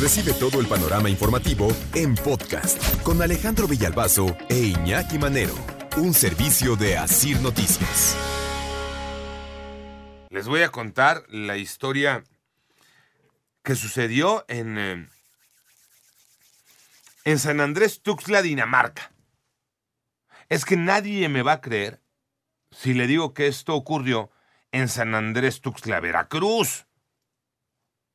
Recibe todo el panorama informativo en podcast con Alejandro Villalbazo e Iñaki Manero, un servicio de Asir Noticias. Les voy a contar la historia que sucedió en, eh, en San Andrés Tuxtla, Dinamarca. Es que nadie me va a creer si le digo que esto ocurrió en San Andrés Tuxtla, Veracruz.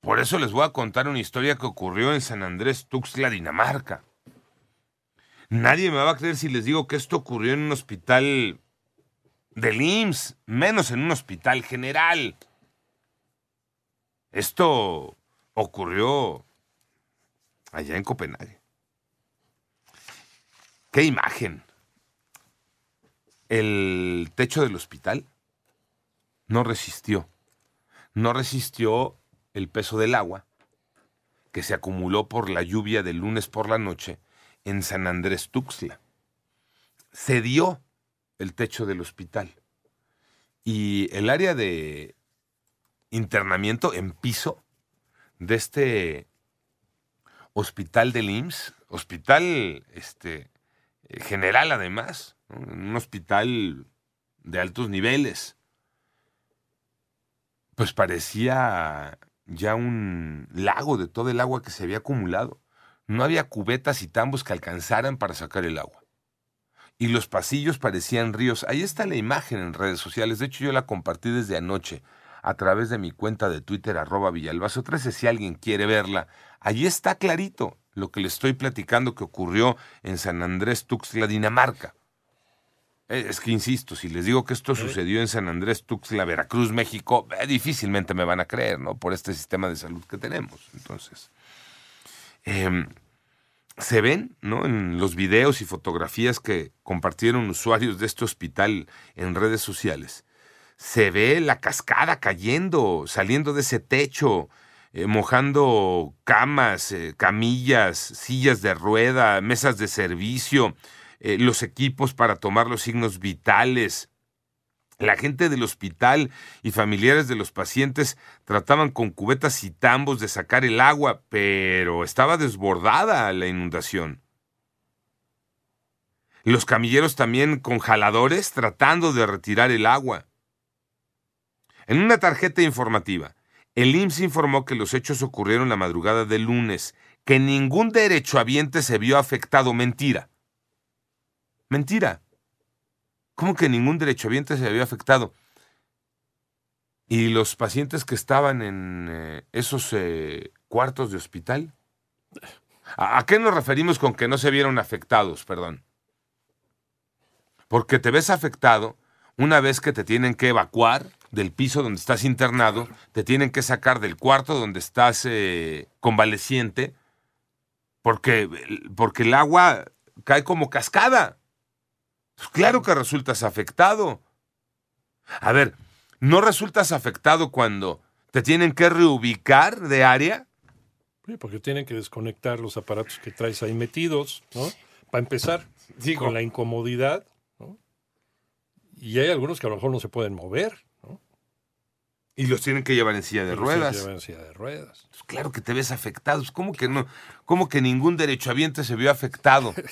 Por eso les voy a contar una historia que ocurrió en San Andrés Tuxtla, Dinamarca. Nadie me va a creer si les digo que esto ocurrió en un hospital del IMSS, menos en un hospital general. Esto ocurrió allá en Copenhague. ¡Qué imagen! El techo del hospital no resistió. No resistió el peso del agua que se acumuló por la lluvia del lunes por la noche en San Andrés Tuxtla. Cedió el techo del hospital y el área de internamiento en piso de este hospital del IMSS, hospital este, general además, un hospital de altos niveles, pues parecía ya un lago de todo el agua que se había acumulado. No había cubetas y tambos que alcanzaran para sacar el agua. Y los pasillos parecían ríos. Ahí está la imagen en redes sociales. De hecho, yo la compartí desde anoche a través de mi cuenta de Twitter, arroba Villalbazo 13, si alguien quiere verla. Allí está clarito lo que le estoy platicando que ocurrió en San Andrés Tuxtla, Dinamarca. Eh, es que insisto, si les digo que esto sucedió en San Andrés Tuxtla, Veracruz, México, eh, difícilmente me van a creer, ¿no? Por este sistema de salud que tenemos. Entonces, em, se ven, ¿no? En los videos y fotografías que compartieron usuarios de este hospital en redes sociales, se ve la cascada cayendo, saliendo de ese techo, eh, mojando camas, camillas, sillas de rueda, mesas de servicio, eh, los equipos para tomar los signos vitales. La gente del hospital y familiares de los pacientes trataban con cubetas y tambos de sacar el agua, pero estaba desbordada la inundación. Los camilleros también con jaladores tratando de retirar el agua. En una tarjeta informativa, el IMSS informó que los hechos ocurrieron la madrugada del lunes, que ningún derechohabiente se vio afectado. Mentira. Mentira. ¿Cómo que ningún derechohabiente se había afectado? ¿Y los pacientes que estaban en eh, esos eh, cuartos de hospital? ¿A, qué nos referimos con que no se vieron afectados, perdón? Porque te ves afectado una vez que te tienen que evacuar del piso donde estás internado, te tienen que sacar del cuarto donde estás eh, convaleciente, porque, porque el agua cae como cascada. Pues claro que resultas afectado. A ver, ¿no resultas afectado cuando te tienen que reubicar de área? Sí, porque tienen que desconectar los aparatos que traes ahí metidos, ¿no? Para empezar, con la incomodidad, ¿no? Y hay algunos que a lo mejor no se pueden mover, ¿no? Y los tienen que llevar en silla de ruedas. Los en silla de ruedas. Pues claro que te ves afectado. ¿Cómo que no? ¿Cómo que ningún derechohabiente se vio afectado?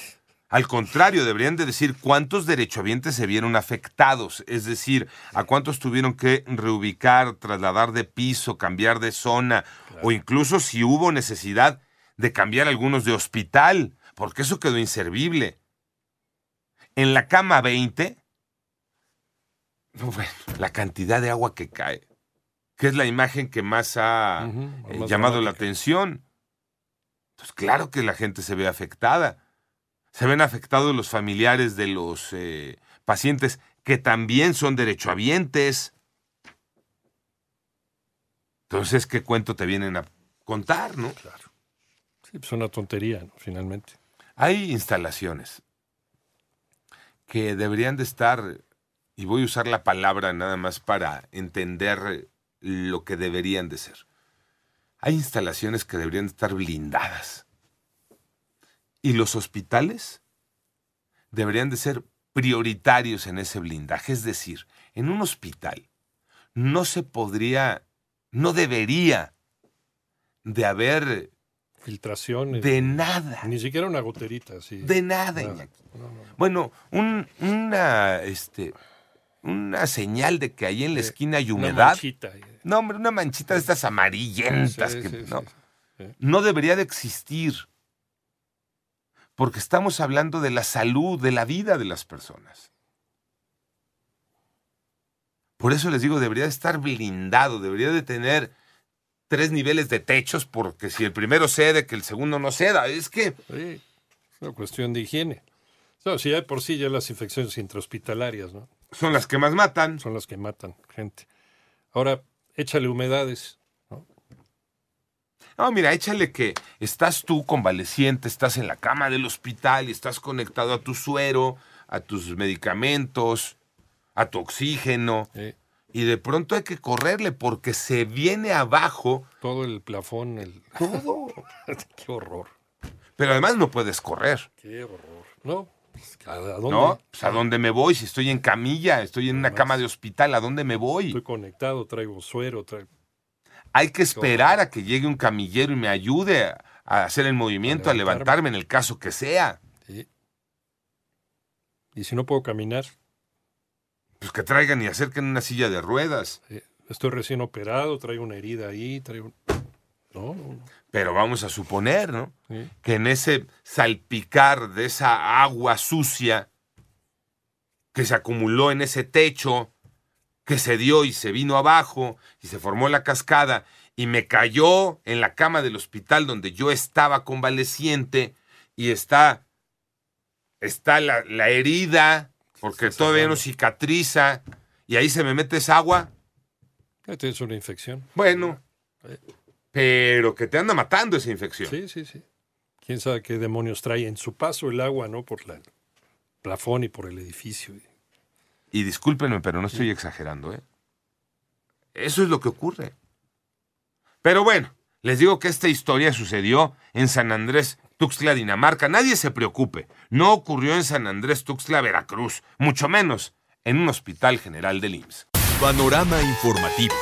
Al contrario, deberían de decir cuántos derechohabientes se vieron afectados, es decir, a cuántos tuvieron que reubicar, trasladar de piso, cambiar de zona, o incluso si hubo necesidad de cambiar algunos de hospital, porque eso quedó inservible. En la cama 20, la cantidad de agua que cae, que es la imagen que más ha eh, llamado la atención. Pues claro que la gente se ve afectada se ven afectados los familiares de los eh, pacientes que también son derechohabientes. Entonces, ¿qué cuento te vienen a contar, no? Claro. Sí, pues una tontería, ¿no? finalmente. Hay instalaciones que deberían de estar, y voy a usar la palabra nada más para entender lo que deberían de ser. Hay instalaciones que deberían de estar blindadas y los hospitales deberían de ser prioritarios en ese blindaje. Es decir, en un hospital no se podría, no debería de haber filtraciones. De nada. Ni siquiera una goterita, sí. De nada. Iñaki. No, no. Bueno, un- una, este, una señal de que ahí en la esquina hay Una humedad. manchita. eh. No, hombre, una manchita de estas amarillentas Sí, que sí, no, sí. no debería de existir. Porque estamos hablando de la salud, de la vida de las personas. Por eso les digo, debería de estar blindado, debería de tener tres niveles de techos, porque si el primero cede, que el segundo no ceda. Es que Sí, es una cuestión de higiene. No, si ya por sí ya las infecciones intrahospitalarias, ¿no? son las que más matan. Son las que matan gente. Ahora, échale humedades. No, mira, échale que estás tú convaleciente, estás en la cama del hospital y estás conectado a tu suero, a tus medicamentos, a tu oxígeno. eh, Y de pronto hay que correrle porque se viene abajo, todo el plafón, el... todo. qué horror, Pero además no puedes correr, qué horror. No, pues, ¿a dónde? ¿no? Pues, ¿A dónde me voy? Si estoy en camilla, estoy en una cama de hospital, ¿a dónde me voy? Estoy conectado, traigo suero, traigo... Hay que esperar a que llegue un camillero y me ayude a, hacer el movimiento, a levantarme. levantarme en el caso que sea. Sí. Y si no puedo caminar, Pues que traigan y acerquen una silla de ruedas. estoy recién operado, traigo una herida ahí, traigo... No, no, no. Pero vamos a suponer, ¿no? Sí. Que en ese salpicar de esa agua sucia que se acumuló en ese techo, que se dio y se vino abajo y se formó la cascada y me cayó en la cama del hospital donde yo estaba convaleciente y está, está la, la herida porque Está todavía no cicatriza y ahí se me mete esa agua. Tienes una infección. Bueno, Eh. pero que te anda matando esa infección. Sí, sí, sí. Quién sabe qué demonios trae en su paso el agua, ¿no? Por la- el plafón y por el edificio. Y discúlpenme, pero no estoy exagerando, ¿eh? Eso es lo que ocurre. Pero bueno, les digo que esta historia sucedió en San Andrés, Tuxtla, Dinamarca. Nadie se preocupe. No ocurrió en San Andrés, Tuxtla, Veracruz. Mucho menos en un hospital general del IMSS. Panorama informativo.